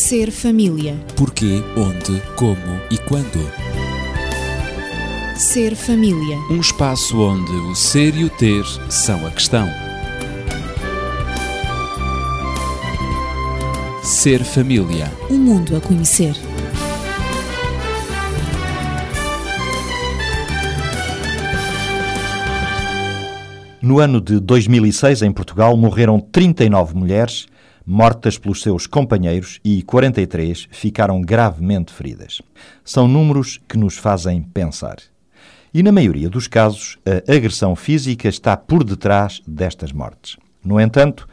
Ser família. Porquê, onde, como e quando. Ser família. Um espaço onde o ser e o ter são a questão. Ser família. Um mundo a conhecer. No ano de 2006, em Portugal, morreram 39 mulheres mortas pelos seus companheiros e 43 ficaram gravemente feridas. São números que nos fazem pensar. E na maioria dos casos, a agressão física está por detrás destas mortes. No entanto,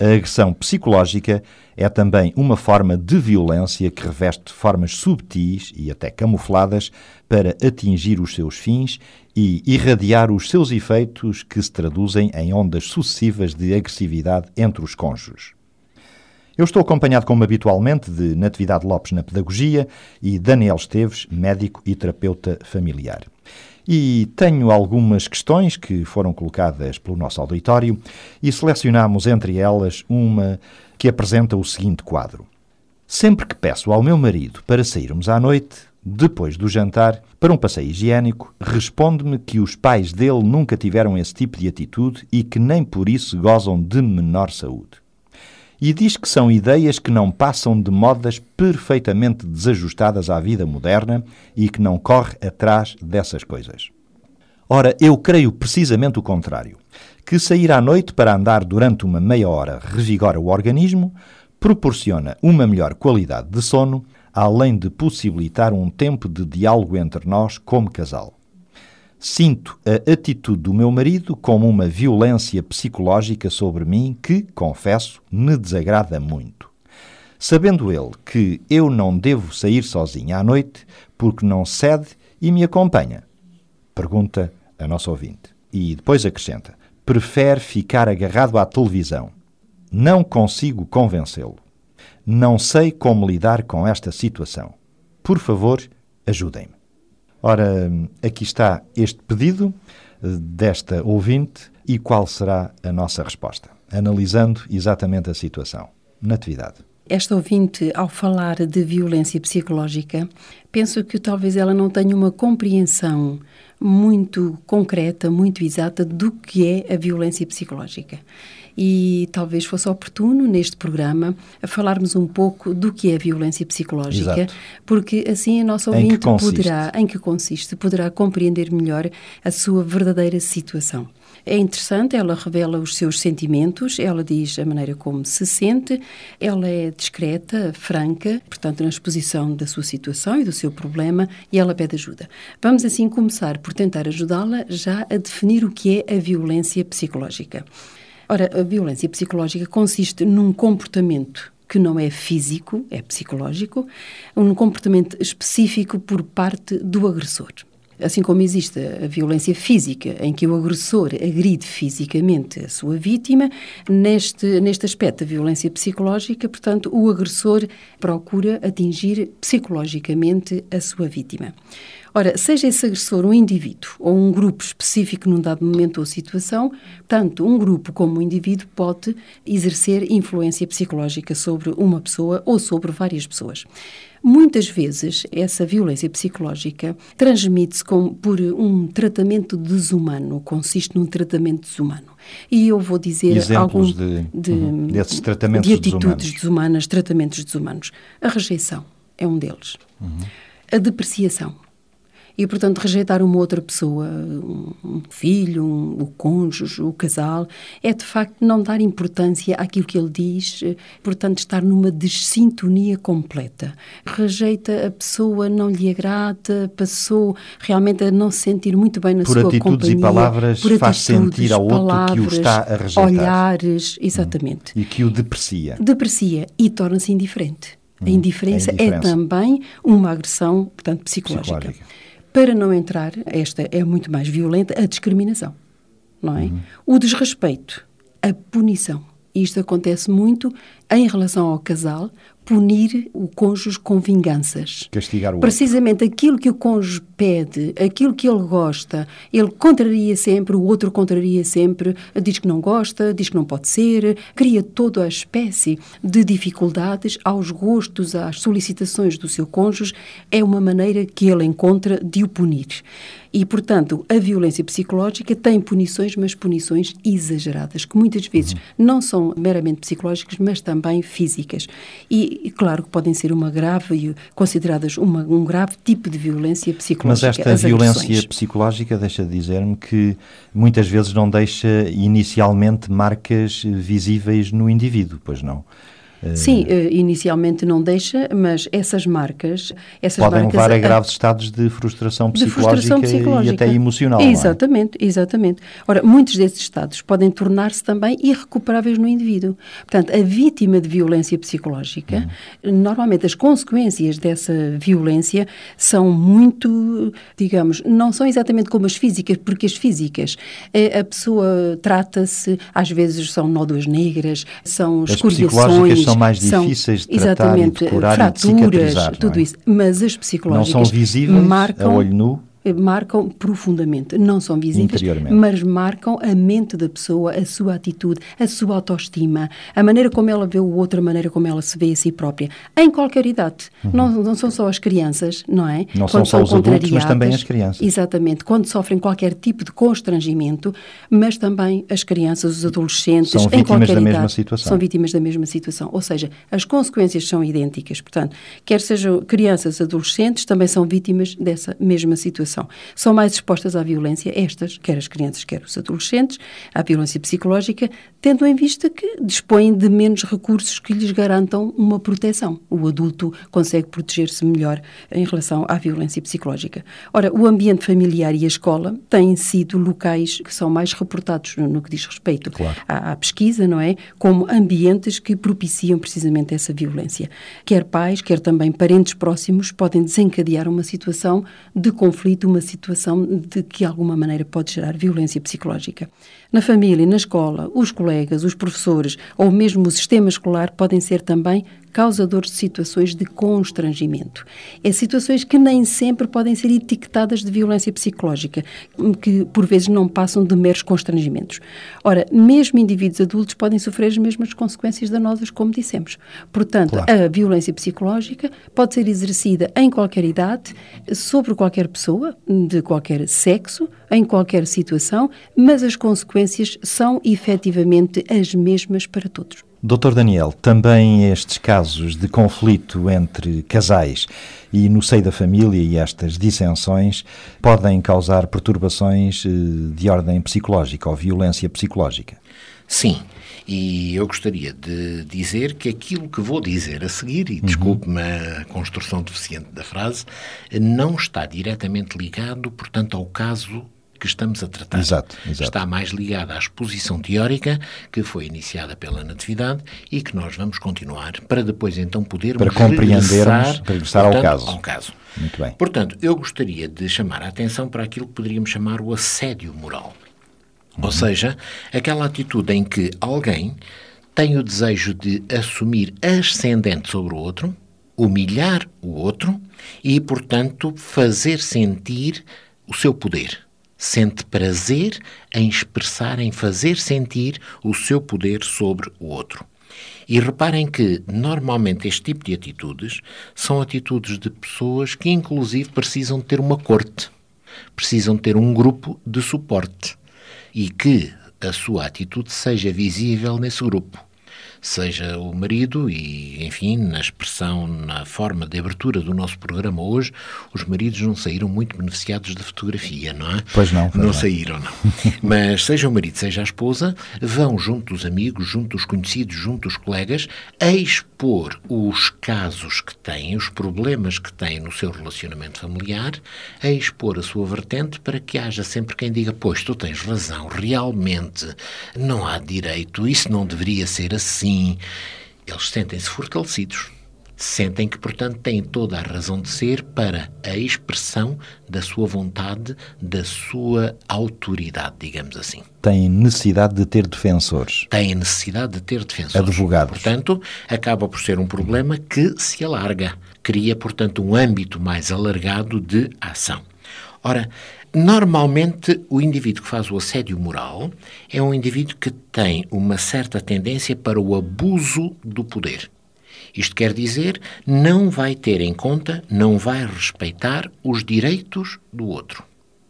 a agressão psicológica é também uma forma de violência que reveste formas subtis e até camufladas para atingir os seus fins e irradiar os seus efeitos que se traduzem em ondas sucessivas de agressividade entre os cônjuges. Eu estou acompanhado, como habitualmente, de Natividade Lopes na Pedagogia e Daniel Esteves, médico e terapeuta familiar. E tenho algumas questões que foram colocadas pelo nosso auditório e selecionamos entre elas uma que apresenta o seguinte quadro. Sempre que peço ao meu marido para sairmos à noite, depois do jantar, para um passeio higiênico, responde-me que os pais dele nunca tiveram esse tipo de atitude e que nem por isso gozam de menor saúde e diz que são ideias que não passam de modas perfeitamente desajustadas à vida moderna e que não corre atrás dessas coisas. Ora, eu creio precisamente o contrário, que sair à noite para andar durante uma meia hora revigora o organismo, proporciona uma melhor qualidade de sono, além de possibilitar um tempo de diálogo entre nós como casal. Sinto a atitude do meu marido como uma violência psicológica sobre mim que, confesso, me desagrada muito. Sabendo ele que eu não devo sair sozinha à noite porque não cede e me acompanha? Pergunta a nossa ouvinte. E depois acrescenta: prefere ficar agarrado à televisão. Não consigo convencê-lo. Não sei como lidar com esta situação. Por favor, ajudem-me. Ora, aqui está este pedido eh, desta ouvinte e qual será a nossa resposta, analisando exatamente a situação. Natividade. Esta ouvinte, ao falar de violência psicológica, penso que talvez ela não tenha uma compreensão muito concreta, muito exata do que é a violência psicológica e talvez fosse oportuno neste programa falarmos um pouco do que é a violência psicológica, Exato. porque assim a nossa ouvinte em poderá, em que consiste, poderá compreender melhor a sua verdadeira situação. É interessante, ela revela os seus sentimentos, ela diz a maneira como se sente, ela é discreta, franca, portanto, na exposição da sua situação e do seu problema, e ela pede ajuda. Vamos assim começar por tentar ajudá-la já a definir o que é a violência psicológica. Ora, a violência psicológica consiste num comportamento que não é físico, é psicológico, um comportamento específico por parte do agressor. Assim como existe a violência física, em que o agressor agride fisicamente a sua vítima, neste, neste aspecto da violência psicológica, portanto, o agressor procura atingir psicologicamente a sua vítima. Ora, seja esse agressor um indivíduo ou um grupo específico num dado momento ou situação, tanto um grupo como um indivíduo pode exercer influência psicológica sobre uma pessoa ou sobre várias pessoas. Muitas vezes, essa violência psicológica transmite-se por um tratamento desumano, consiste num tratamento desumano. E eu vou dizer alguns de, de, uhum, desses tratamentos de atitudes desumanos. desumanas, tratamentos desumanos. A rejeição é um deles. Uhum. A depreciação e, portanto, rejeitar uma outra pessoa, um filho, um, o cônjuge, o casal, é de facto não dar importância àquilo que ele diz, portanto, estar numa desintonia completa. Rejeita a pessoa, não lhe agrada, passou realmente a não se sentir muito bem na por sua atitudes companhia. E palavras, por faz atitudes, sentir ao palavras, outro que o está a rejeitar. Olhares, exatamente. Hum. E que o deprecia. Deprecia e torna-se indiferente. A indiferença, hum, a indiferença, é também uma agressão, portanto, psicológica. psicológica. Para não entrar, esta é muito mais violenta, a discriminação, não é? Uhum. O desrespeito, a punição. Isto acontece muito em relação ao casal, punir o cônjuge com vinganças. Castigar o Precisamente outro. aquilo que o cônjuge pede, aquilo que ele gosta, ele contraria sempre, o outro contraria sempre, diz que não gosta, diz que não pode ser, cria toda a espécie de dificuldades aos gostos, às solicitações do seu cônjuge, é uma maneira que ele encontra de o punir. E, portanto, a violência psicológica tem punições, mas punições exageradas, que muitas vezes uhum. não são meramente psicológicas, mas também físicas. E, e, claro que podem ser uma grave, consideradas uma, um grave tipo de violência psicológica. Mas esta violência agressões. psicológica, deixa de dizer-me que muitas vezes não deixa inicialmente marcas visíveis no indivíduo, pois não? Sim, eh, inicialmente não deixa, mas essas marcas... Essas podem marcas levar a, a graves estados de frustração psicológica, de frustração psicológica. e até emocional. Exatamente, é? exatamente. Ora, muitos desses estados podem tornar-se também irrecuperáveis no indivíduo. Portanto, a vítima de violência psicológica, hum. normalmente as consequências dessa violência são muito, digamos, não são exatamente como as físicas, porque as físicas, eh, a pessoa trata-se, às vezes são nódoas negras, são escoriações são mais difíceis de tratar exatamente, de curar fraturas, e de tudo é? isso. Mas as psicológicas não são visíveis marcam, a olho nu marcam profundamente, não são visíveis, mas marcam a mente da pessoa, a sua atitude, a sua autoestima, a maneira como ela vê o outro, a maneira como ela se vê a si própria, em qualquer idade. Uhum. Não, não são só as crianças, não é? Não Quando são só os adultos, mas também as crianças. Exatamente, quando sofrem qualquer tipo de constrangimento, mas também as crianças, os adolescentes, são em qualquer da idade, mesma situação. são vítimas da mesma situação. Ou seja, as consequências são idênticas. Portanto, quer sejam crianças, adolescentes, também são vítimas dessa mesma situação São mais expostas à violência estas, quer as crianças, quer os adolescentes, à violência psicológica, tendo em vista que dispõem de menos recursos que lhes garantam uma proteção. O adulto consegue proteger-se melhor em relação à violência psicológica. Ora, o ambiente familiar e a escola têm sido locais que são mais reportados no que diz respeito claro. à, à pesquisa, não é? Como ambientes que propiciam precisamente essa violência. Quer pais, quer também parentes próximos podem desencadear uma situação de conflito de uma situação de que, de alguma maneira, pode gerar violência psicológica. Na família, na escola, os colegas, os professores ou mesmo o sistema escolar podem ser também causadores de situações de constrangimento. É situações que nem sempre podem ser etiquetadas de violência psicológica, que por vezes não passam de meros constrangimentos. Ora, mesmo indivíduos adultos podem sofrer as mesmas consequências danosas, como dissemos. Portanto, claro. a violência psicológica pode ser exercida em qualquer idade, sobre qualquer pessoa, de qualquer sexo, em qualquer situação, mas as consequências são efetivamente as mesmas para todos. Doutor Daniel, também estes casos de conflito entre casais e no seio da família e estas dissensões podem causar perturbações eh, de ordem psicológica ou violência psicológica? Sim. E eu gostaria de dizer que aquilo que vou dizer a seguir, e uhum. desculpe-me a construção deficiente da frase, não está diretamente ligado, portanto, ao caso que estamos a tratar. Exato, exato. Está mais ligada à exposição teórica que foi iniciada pela Natividade e que nós vamos continuar para depois então podermos para compreendermos, para regressar portanto, ao caso. ao caso. Muito bem. Portanto, eu gostaria de chamar a atenção para aquilo que poderíamos chamar o assédio moral. Uhum. Ou seja, aquela atitude em que alguém tem o desejo de assumir ascendente sobre o outro, humilhar o outro e, portanto, fazer sentir o seu poder sente prazer em expressar, em fazer sentir o seu poder sobre o outro. E reparem que, normalmente, este tipo de atitudes são atitudes de pessoas que, inclusive, precisam ter uma corte, precisam ter um grupo de suporte e que a sua atitude seja visível nesse grupo seja o marido, e enfim, na expressão, na forma de abertura do nosso programa hoje, os maridos não saíram muito beneficiados da fotografia, não é? Pois não. Pois não, saíram, não. Mas seja o marido, seja a esposa, vão junto dos amigos, junto dos conhecidos, junto dos colegas, a expor os casos que têm, os problemas que têm no seu relacionamento familiar, a expor a sua vertente para que haja sempre quem diga: Pois, tu tens razão, realmente não há direito, isso não deveria ser assim assim, eles sentem-se fortalecidos, Sentem que, portanto, têm toda a razão de ser para a expressão da sua vontade, da sua autoridade, digamos assim. Têm necessidade de ter defensores. Têm necessidade de ter defensores. Advogados. Portanto, acaba por ser um problema que se alarga. Cria, portanto, um âmbito mais alargado de ação. Ora, normalmente o indivíduo que faz o assédio moral é um indivíduo que tem uma certa tendência para o abuso do poder. Isto quer dizer, não vai ter em conta, não vai respeitar os direitos do outro.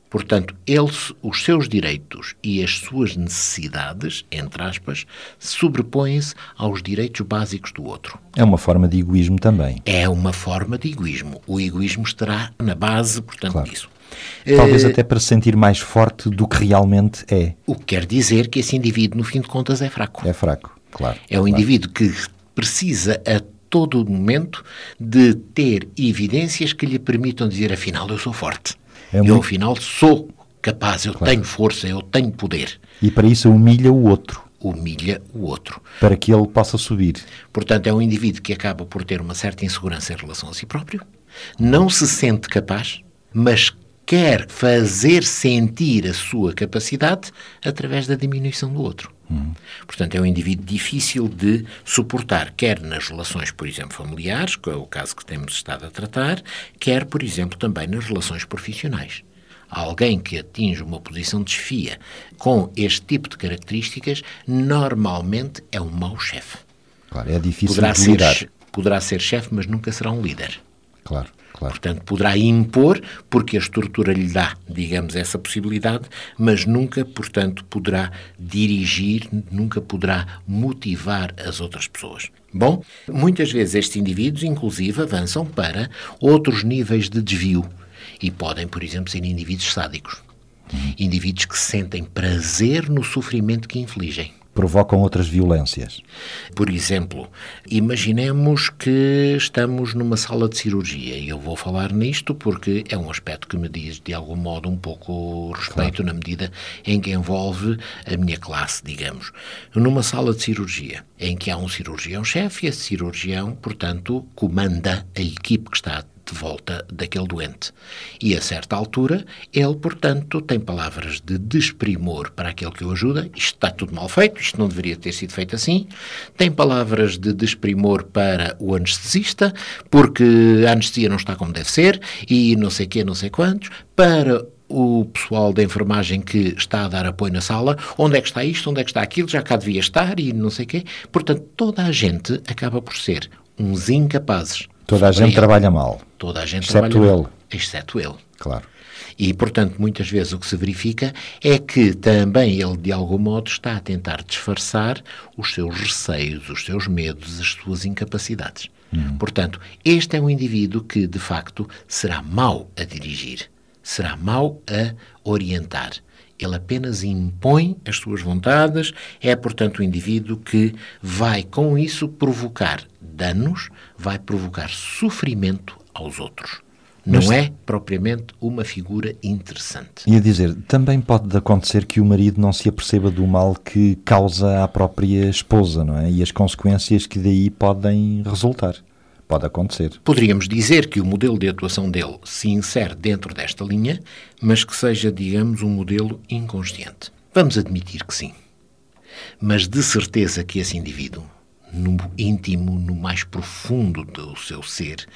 Portanto, ele, os seus direitos e as suas necessidades, entre aspas, sobrepõem-se aos direitos básicos do outro. É uma forma de egoísmo também. É uma forma de egoísmo. O egoísmo estará na base, portanto, claro. disso. Talvez uh, até para se sentir mais forte do que realmente é. O que quer dizer que esse indivíduo, no fim de contas, é fraco. É fraco, claro. É um claro. indivíduo que precisa a todo momento de ter evidências que lhe permitam dizer, afinal, eu sou forte. É eu, muito... afinal, sou capaz, eu claro. tenho força, eu tenho poder. E para isso humilha o outro. Humilha o outro. Para que ele possa subir. Portanto, é um indivíduo que acaba por ter uma certa insegurança em relação a si próprio, não se sente capaz, mas quer fazer sentir a sua capacidade através da diminuição do outro. Portanto, é um indivíduo difícil de suportar, quer nas relações, por exemplo, familiares, que é o caso que temos estado a tratar, quer, por exemplo, também nas relações profissionais. Alguém que atinge uma posição de chefia com este tipo de características, normalmente é um mau chefe. Claro, é difícil poderá de lidar. Ser, poderá ser chefe, mas nunca será um líder. Claro. Claro. Portanto, poderá impor, porque a estrutura lhe dá, digamos, essa possibilidade, mas nunca, portanto, poderá dirigir, nunca poderá motivar as outras pessoas. Bom, muitas vezes estes indivíduos, inclusive, avançam para outros níveis de desvio e podem, por exemplo, ser indivíduos sádicos. Indivíduos que sentem prazer no sofrimento que infligem provocam outras violências. Por exemplo, imaginemos que estamos numa sala de cirurgia e eu vou falar nisto porque é um aspecto que me diz de algum modo um pouco respeito claro. na medida em que envolve a minha classe, digamos. Numa sala de cirurgia em que há um cirurgião-chefe e esse cirurgião, portanto, comanda a equipe que está de volta daquele doente. E a certa altura, ele, portanto, tem palavras de desprimor para aquele que o ajuda. Isto está tudo mal feito, isto não deveria ter sido feito assim. Tem palavras de desprimor para o anestesista, porque a anestesia não está como deve ser, e não sei quê, não sei quantos. Para o pessoal da enfermagem que está a dar apoio na sala, onde é que está isto, onde é que está aquilo, já cá devia estar e não sei quê. Portanto, toda a gente acaba por ser uns incapazes Toda a gente ele. trabalha mal. Toda a gente exceto trabalha ele. mal. Exceto ele. Claro. E, portanto, muitas vezes o que se verifica é que também ele, de algum modo, está a tentar disfarçar os seus receios, os seus medos, as suas incapacidades. Hum. Portanto, este é um indivíduo que, de facto, será mau a dirigir, será mau a orientar. Ele apenas impõe as suas vontades, é, portanto, o indivíduo que vai, com isso, provocar danos, vai provocar sofrimento aos outros. Não Mas, é propriamente uma figura interessante. E a dizer, também pode acontecer que o marido não se aperceba do mal que causa à própria esposa, não é? E as consequências que daí podem resultar. Pode acontecer. Poderíamos dizer que o modelo de atuação dele se insere dentro desta linha, mas que seja, digamos, um modelo inconsciente. Vamos admitir que sim. Mas de certeza que esse indivíduo no íntimo, no mais profundo do seu ser,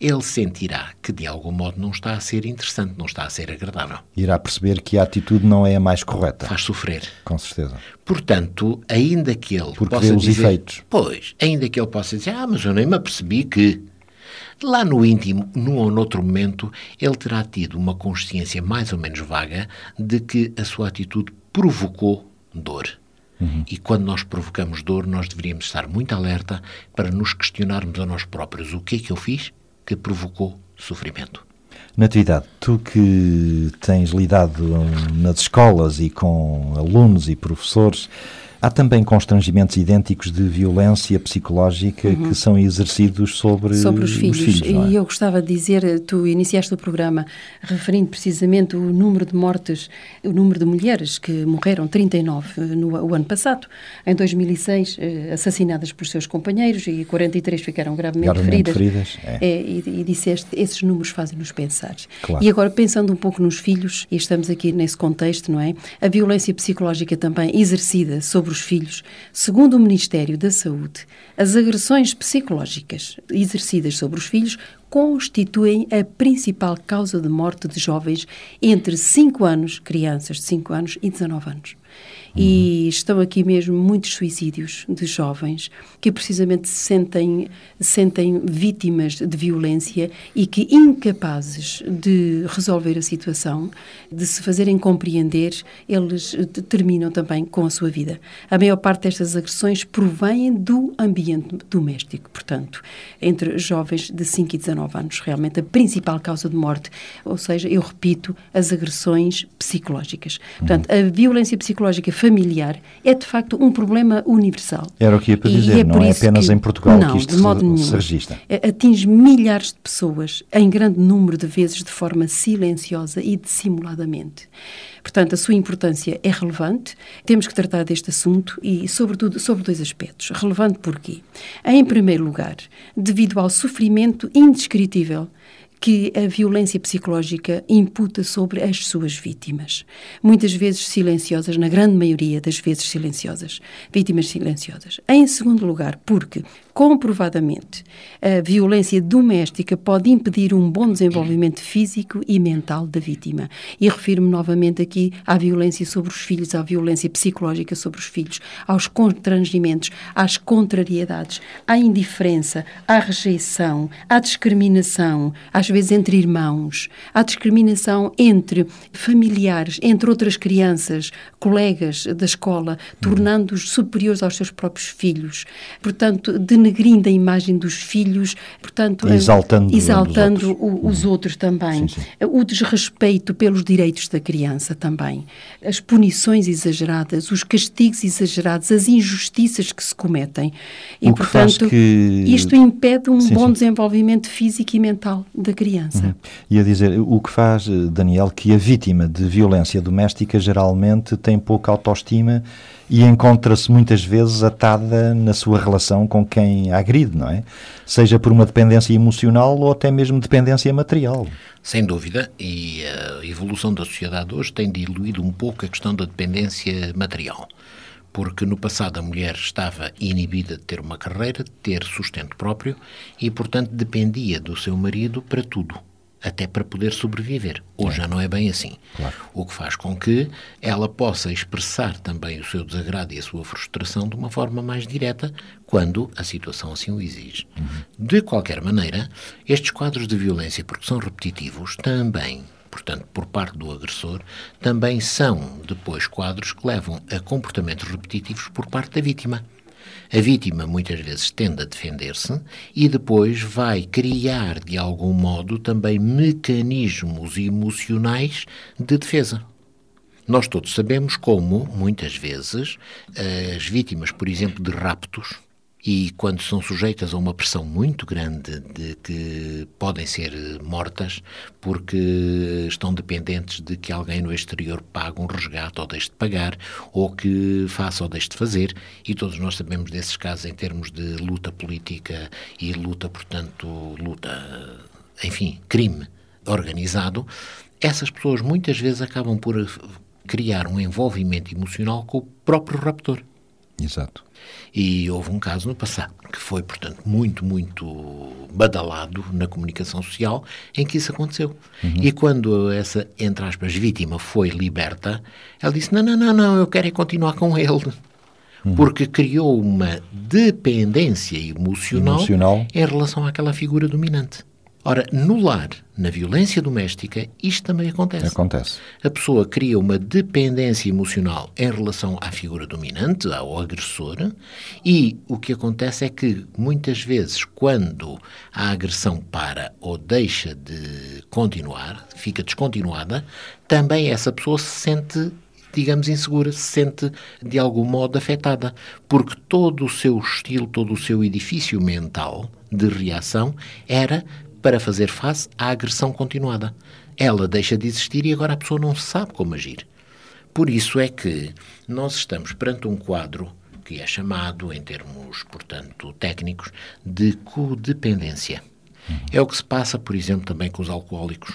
ele sentirá que de algum modo não está a ser interessante, não está a ser agradável. Irá perceber que a atitude não é a mais correta. Faz sofrer. Com certeza. Portanto, ainda que ele Porque possa os dizer, efeitos. Pois, ainda que ele possa dizer, ah, mas eu nem me apercebi que Lá no íntimo, num ou noutro momento, ele terá tido uma consciência mais ou menos vaga de que a sua atitude provocou dor. Uhum. E quando nós provocamos dor, nós deveríamos estar muito alerta para nos questionarmos a nós próprios o que é que eu fiz que provocou sofrimento. Natividade, tu que tens lidado nas escolas e com alunos e professores, Há também constrangimentos idênticos de violência psicológica uhum. que são exercidos sobre, sobre os filhos. Os filhos é? E eu gostava de dizer, tu iniciaste o programa referindo precisamente o número de mortes, o número de mulheres que morreram, 39 no o ano passado. Em 2006, eh, assassinadas por seus companheiros e 43 ficaram gravemente, gravemente feridas. feridas é. É, e, e disseste, esses números fazem-nos pensar. Claro. E agora, pensando um pouco nos filhos, e estamos aqui nesse contexto, não é? A violência psicológica também exercida sobre os filhos, segundo o Ministério da Saúde, as agressões psicológicas exercidas sobre os filhos constituem a principal causa de morte de jovens entre 5 anos, crianças de 5 anos e 19 anos. E estão aqui mesmo muitos suicídios de jovens que precisamente se sentem, sentem vítimas de violência e que, incapazes de resolver a situação, de se fazerem compreender, eles terminam também com a sua vida. A maior parte destas agressões provém do ambiente doméstico, portanto, entre jovens de 5 e 19 anos, realmente a principal causa de morte, ou seja, eu repito, as agressões psicológicas. Portanto, a violência psicológica familiar é de facto um problema universal. Era o que ia para dizer, é não é apenas que, em Portugal não, que isto de modo se, nenhum. se registra. É, atinge milhares de pessoas em grande número de vezes de forma silenciosa e dissimuladamente. Portanto, a sua importância é relevante. Temos que tratar deste assunto e, sobretudo, sobre dois aspectos. Relevante porquê? Em primeiro lugar, devido ao sofrimento indescritível que a violência psicológica imputa sobre as suas vítimas. Muitas vezes silenciosas, na grande maioria das vezes silenciosas. Vítimas silenciosas. Em segundo lugar, porque comprovadamente a violência doméstica pode impedir um bom desenvolvimento físico e mental da vítima. E refiro-me novamente aqui à violência sobre os filhos, à violência psicológica sobre os filhos, aos constrangimentos, às contrariedades, à indiferença, à rejeição, à discriminação, às vezes entre irmãos, à discriminação entre familiares, entre outras crianças, colegas da escola, tornando-os superiores aos seus próprios filhos. Portanto, denegrindo a imagem dos filhos, portanto, exaltando, exaltando os, outros. O, os outros também. Sim, sim. O desrespeito pelos direitos da criança também. As punições exageradas, os castigos exagerados, as injustiças que se cometem. E, o portanto, que... isto impede um sim, bom desenvolvimento físico e mental da criança. Uhum. Ia dizer, o que faz, Daniel, que a vítima de violência doméstica geralmente tem pouca autoestima e encontra-se muitas vezes atada na sua relação com quem a agride, não é? Seja por uma dependência emocional ou até mesmo dependência material. Sem dúvida, e a evolução da sociedade hoje tem diluído um pouco a questão da dependência material porque no passado a mulher estava inibida de ter uma carreira, de ter sustento próprio e, portanto, dependia do seu marido para tudo até para poder sobreviver. Hoje é. já não é bem assim. Claro. O que faz com que ela possa expressar também o seu desagrado e a sua frustração de uma forma mais direta quando a situação assim o exige. Uhum. De qualquer maneira, estes quadros de violência, porque são repetitivos, também portanto, por parte do agressor, também são depois quadros que levam a comportamentos repetitivos por parte da vítima. A vítima muitas vezes tende a defender-se e depois vai criar, de algum modo, também mecanismos emocionais de defesa. Nós todos sabemos como, muitas vezes, as vítimas, por exemplo, de raptos, e quando são sujeitas a uma pressão muito grande de que podem ser mortas porque estão dependentes de que alguém no exterior pague um resgate ou deixe de pagar ou que faça ou deixe de fazer e todos nós sabemos desses casos em termos de luta política e luta, portanto, luta, enfim, crime organizado, essas pessoas muitas vezes acabam por criar um envolvimento emocional com o próprio raptor. Exato. E houve um caso no passado que foi, portanto, muito, muito badalado na comunicação social em que isso aconteceu. Uhum. E quando essa, entre aspas, vítima foi liberta, ela disse: Não, não, não, não, eu quero é continuar com ele. Uhum. Porque criou uma dependência emocional, emocional em relação àquela figura dominante. Ora, no lar, na violência doméstica, isto também acontece. Acontece. A pessoa cria uma dependência emocional em relação à figura dominante, ao agressor, e o que acontece é que, muitas vezes, quando a agressão para ou deixa de continuar, fica descontinuada, também essa pessoa se sente digamos, insegura, se sente de algum modo afetada, porque todo o seu estilo, todo o seu edifício mental de reação era para fazer face à agressão continuada. Ela deixa de existir e agora a pessoa não sabe como agir. Por isso é que nós estamos perante um quadro que é chamado, em termos, portanto, técnicos, de codependência. É o que se passa, por exemplo, também com os alcoólicos.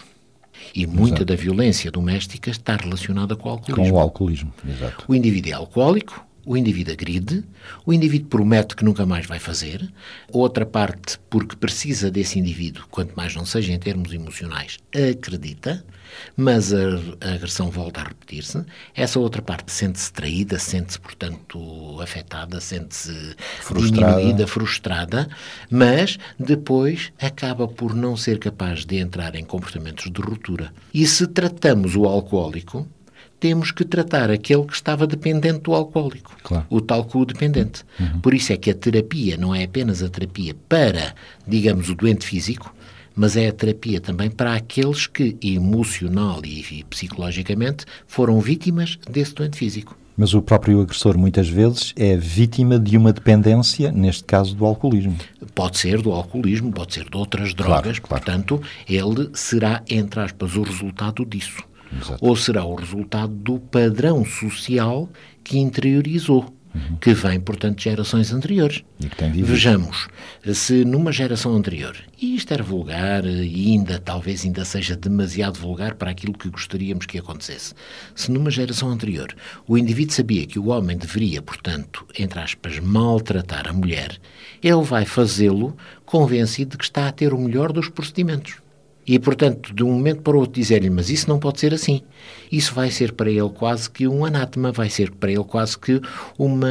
E muita Exato. da violência doméstica está relacionada com o alcoolismo. Com o alcoolismo, exato. O indivíduo é alcoólico, o indivíduo agride, o indivíduo promete que nunca mais vai fazer, outra parte, porque precisa desse indivíduo, quanto mais não seja em termos emocionais, acredita, mas a, a agressão volta a repetir-se. Essa outra parte sente-se traída, sente-se, portanto, afetada, sente-se diminuída, frustrada, mas depois acaba por não ser capaz de entrar em comportamentos de ruptura. E se tratamos o alcoólico, temos que tratar aquele que estava dependente do alcoólico, claro. o tal co-dependente. Uhum. Por isso é que a terapia não é apenas a terapia para, digamos, o doente físico, mas é a terapia também para aqueles que emocional e psicologicamente foram vítimas desse doente físico. Mas o próprio agressor muitas vezes é vítima de uma dependência, neste caso do alcoolismo. Pode ser do alcoolismo, pode ser de outras drogas, claro, claro. portanto, ele será, entre aspas, o resultado disso. Exato. ou será o resultado do padrão social que interiorizou. Uhum. Que vem, portanto, de gerações anteriores. Vejamos, se numa geração anterior, e isto era vulgar e ainda, talvez ainda seja demasiado vulgar para aquilo que gostaríamos que acontecesse, se numa geração anterior o indivíduo sabia que o homem deveria, portanto, entre aspas, maltratar a mulher, ele vai fazê-lo convencido de que está a ter o melhor dos procedimentos. E, portanto, de um momento para o outro dizer-lhe, mas isso não pode ser assim. Isso vai ser para ele quase que um anátema, vai ser para ele quase que uma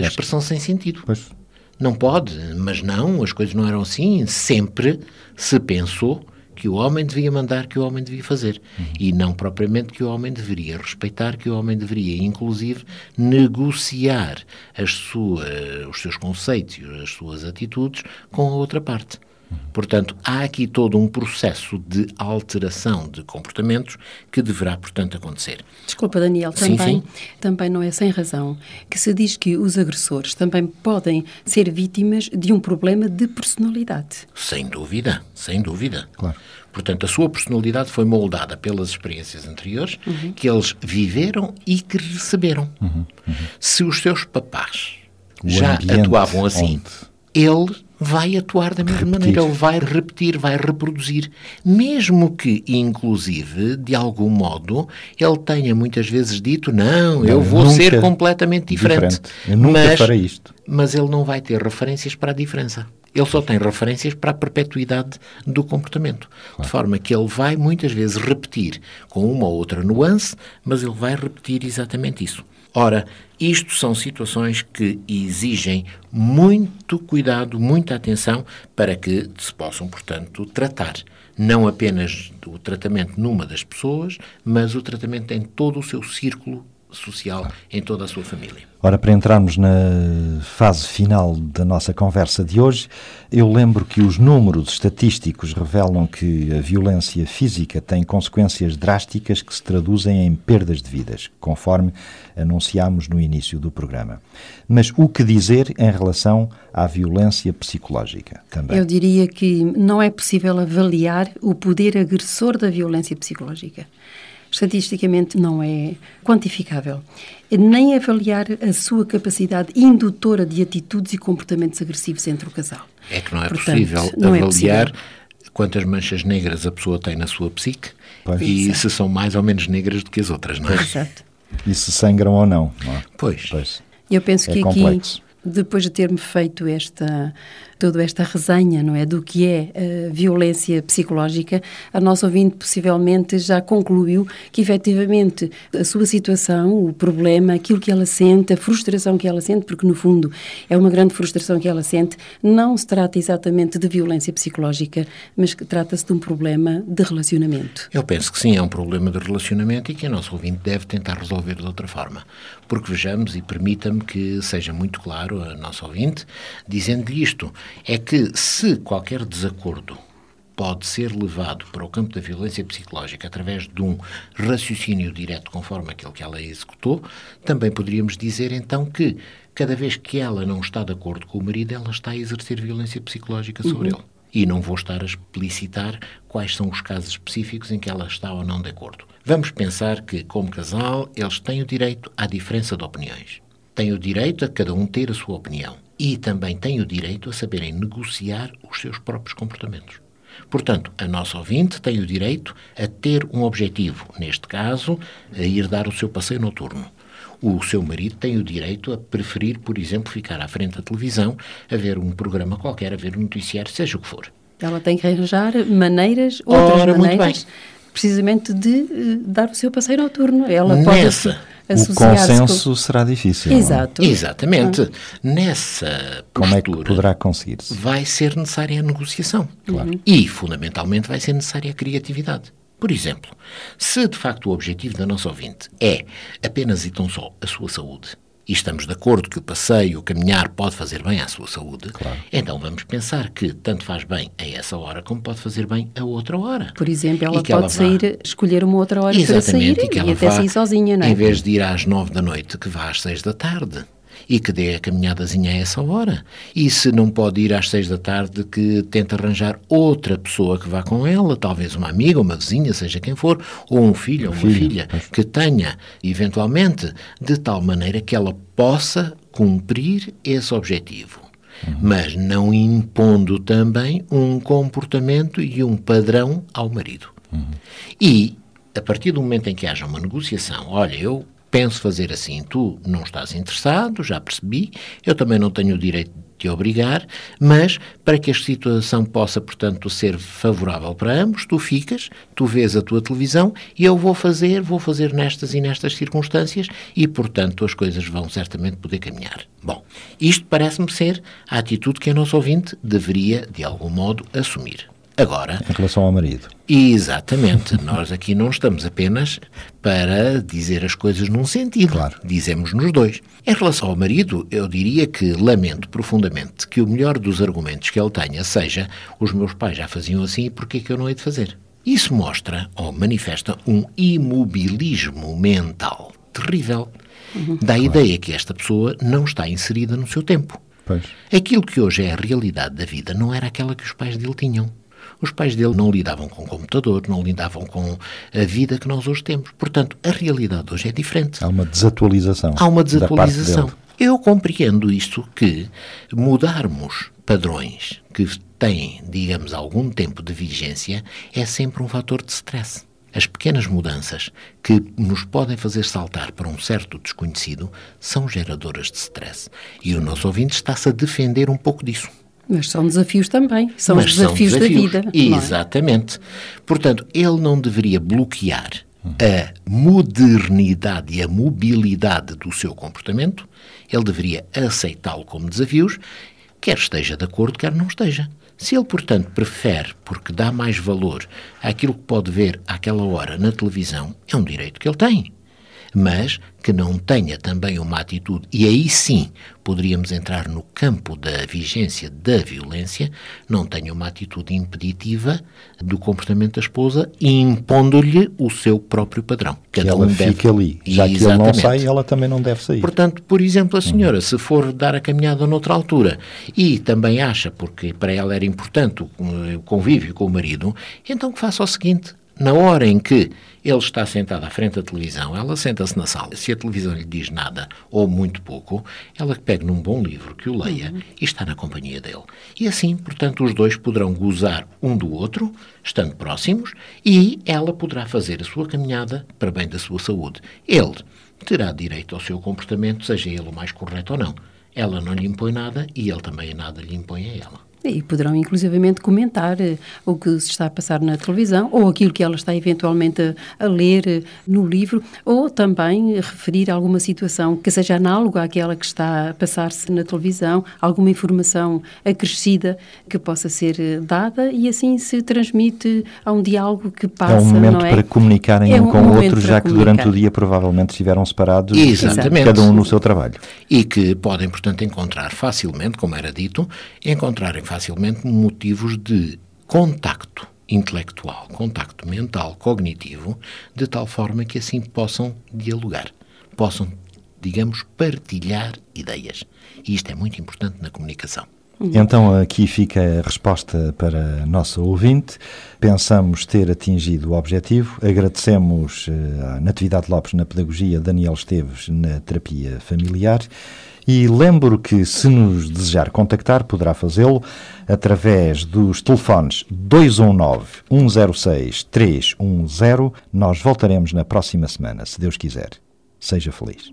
expressão sem sentido. Pois. Não pode, mas não, as coisas não eram assim. Sempre se pensou que o homem devia mandar, que o homem devia fazer. Uhum. E não propriamente que o homem deveria respeitar, que o homem deveria, inclusive, negociar as suas, os seus conceitos, as suas atitudes com a outra parte. Portanto, há aqui todo um processo de alteração de comportamentos que deverá, portanto, acontecer. Desculpa, Daniel, também, sim, sim. também não é sem razão que se diz que os agressores também podem ser vítimas de um problema de personalidade. Sem dúvida, sem dúvida. Claro. Portanto, a sua personalidade foi moldada pelas experiências anteriores uhum. que eles viveram e que receberam. Uhum. Uhum. Se os seus papás o já atuavam assim, onde... ele vai atuar da mesma repetir. maneira, ele vai repetir, vai reproduzir, mesmo que, inclusive, de algum modo, ele tenha muitas vezes dito, não, não eu vou ser completamente diferente. diferente. Eu nunca mas, farei isto. Mas ele não vai ter referências para a diferença. Ele só tem referências para a perpetuidade do comportamento. Claro. De forma que ele vai muitas vezes repetir com uma ou outra nuance, mas ele vai repetir exatamente isso. Ora, isto são situações que exigem muito cuidado, muita atenção para que se possam, portanto, tratar. Não apenas o tratamento numa das pessoas, mas o tratamento em todo o seu círculo social em toda a sua família. Ora, para entrarmos na fase final da nossa conversa de hoje, eu lembro que os números estatísticos revelam que a violência física tem consequências drásticas que se traduzem em perdas de vidas, conforme anunciámos no início do programa. Mas o que dizer em relação à violência psicológica também? Eu diria que não é possível avaliar o poder agressor da violência psicológica estatisticamente não é quantificável, nem avaliar a sua capacidade indutora de atitudes e comportamentos agressivos entre o casal. É que não é Portanto, possível não avaliar é possível. quantas manchas negras a pessoa tem na sua psique pois. e Exato. se são mais ou menos negras do que as outras, não é? Exato. E se sangram ou não, não é? Pois. pois. Eu penso é que complexo. aqui depois de ter-me feito esta toda esta resenha, não é, do que é uh, violência psicológica, a nossa ouvinte possivelmente já concluiu que efetivamente a sua situação, o problema, aquilo que ela sente, a frustração que ela sente, porque no fundo é uma grande frustração que ela sente, não se trata exatamente de violência psicológica, mas que trata-se de um problema de relacionamento. Eu penso que sim, é um problema de relacionamento e que a nossa ouvinte deve tentar resolver de outra forma. Porque vejamos, e permita-me que seja muito claro a nossa ouvinte, dizendo-lhe isto, é que se qualquer desacordo pode ser levado para o campo da violência psicológica através de um raciocínio direto conforme aquele que ela executou, também poderíamos dizer então que cada vez que ela não está de acordo com o marido, ela está a exercer violência psicológica sobre uhum. ele. E não vou estar a explicitar quais são os casos específicos em que ela está ou não de acordo. Vamos pensar que, como casal, eles têm o direito à diferença de opiniões. Têm o direito a cada um ter a sua opinião. E também têm o direito a saberem negociar os seus próprios comportamentos. Portanto, a nossa ouvinte tem o direito a ter um objetivo, neste caso, a ir dar o seu passeio noturno. O seu marido tem o direito a preferir, por exemplo, ficar à frente da televisão, a ver um programa qualquer, a ver um noticiário, seja o que for. Ela tem que arranjar maneiras, outras Ora, maneiras, precisamente de uh, dar o seu passeio noturno. Ela Nessa, pode o consenso com... será difícil. Exato. Exatamente. Ah. Nessa Como é que poderá conseguir-se? Vai ser necessária a negociação. Claro. Uhum. E, fundamentalmente, vai ser necessária a criatividade. Por exemplo, se de facto o objetivo da nossa ouvinte é apenas e tão só a sua saúde, e estamos de acordo que o passeio, o caminhar pode fazer bem à sua saúde, claro. então vamos pensar que tanto faz bem a essa hora como pode fazer bem a outra hora. Por exemplo, ela pode ela sair, vá... escolher uma outra hora para sair e, e até sair sozinha, não é? Em vez de ir às nove da noite, que vá às seis da tarde e que dê a caminhadazinha a essa hora. E se não pode ir às seis da tarde, que tente arranjar outra pessoa que vá com ela, talvez uma amiga, uma vizinha, seja quem for, ou um filho ou uma filho. filha, que tenha, eventualmente, de tal maneira que ela possa cumprir esse objetivo. Uhum. Mas não impondo também um comportamento e um padrão ao marido. Uhum. E, a partir do momento em que haja uma negociação, olha, eu penso fazer assim, tu não estás interessado, já percebi, eu também não tenho o direito de te obrigar, mas para que a situação possa, portanto, ser favorável para ambos, tu ficas, tu vês a tua televisão e eu vou fazer, vou fazer nestas e nestas circunstâncias e, portanto, as coisas vão certamente poder caminhar. Bom, isto parece-me ser a atitude que a nossa ouvinte deveria, de algum modo, assumir. Agora. Em relação ao marido. Exatamente. Nós aqui não estamos apenas para dizer as coisas num sentido. Claro. Dizemos nos dois. Em relação ao marido, eu diria que lamento profundamente que o melhor dos argumentos que ele tenha seja os meus pais já faziam assim e porquê que eu não hei de fazer? Isso mostra ou manifesta um imobilismo mental terrível. Uhum. Dá a claro. ideia que esta pessoa não está inserida no seu tempo. Pois. Aquilo que hoje é a realidade da vida não era aquela que os pais dele tinham. Os pais dele não lidavam com o computador, não lidavam com a vida que nós hoje temos. Portanto, a realidade hoje é diferente. Há uma desatualização. Há uma desatualização. Eu compreendo isto que mudarmos padrões que têm, digamos, algum tempo de vigência é sempre um fator de stress. As pequenas mudanças que nos podem fazer saltar para um certo desconhecido são geradoras de stress. E o nosso ouvinte está-se a defender um pouco disso. Mas são desafios também, são Mas os desafios, são desafios da vida. É? Exatamente. É? Portanto, ele não deveria bloquear a modernidade e a mobilidade do seu comportamento, ele deveria aceitá-lo como desafios, quer esteja de acordo, quer não esteja. Se ele, portanto, prefere, porque dá mais valor àquilo que pode ver àquela hora na televisão, é um direito que ele tem mas que não tenha também uma atitude, e aí sim poderíamos entrar no campo da vigência da violência, não tenha uma atitude impeditiva do comportamento da esposa, impondo-lhe o seu próprio padrão. Cada que ela um fique deve... ali. Já Exatamente. que ele não sai, ela também não deve sair. Portanto, por exemplo, a senhora, uhum. se for dar a caminhada noutra altura e também acha, porque para ela era importante o convívio com o marido, então que faça o seguinte, na hora em que ele está sentado à frente da televisão, ela senta-se na sala. Se a televisão lhe diz nada ou muito pouco, ela pega num bom livro que o leia uhum. e está na companhia dele. E assim, portanto, os dois poderão gozar um do outro, estando próximos, e ela poderá fazer a sua caminhada para bem da sua saúde. Ele terá direito ao seu comportamento, seja ele o mais correto ou não. Ela não lhe impõe nada e ele também nada lhe impõe a ela. E poderão inclusivamente comentar eh, o que se está a passar na televisão ou aquilo que ela está eventualmente a, a ler eh, no livro ou também referir alguma situação que seja análoga àquela que está a passar-se na televisão, alguma informação acrescida que possa ser eh, dada e assim se transmite a um diálogo que passa, É um momento é? para comunicarem é um, um com o outro, já que comunicar. durante o dia provavelmente estiveram separados, Exatamente. cada um no seu trabalho. E que podem, portanto, encontrar facilmente, como era dito, encontrarem facilmente motivos de contacto intelectual, contacto mental, cognitivo, de tal forma que assim possam dialogar, possam, digamos, partilhar ideias. E isto é muito importante na comunicação. Então aqui fica a resposta para a nossa ouvinte. Pensamos ter atingido o objetivo. Agradecemos a Natividade Lopes na Pedagogia, Daniel Esteves na Terapia Familiar. E lembro que, se nos desejar contactar, poderá fazê-lo através dos telefones 219-106-310. Nós voltaremos na próxima semana, se Deus quiser. Seja feliz.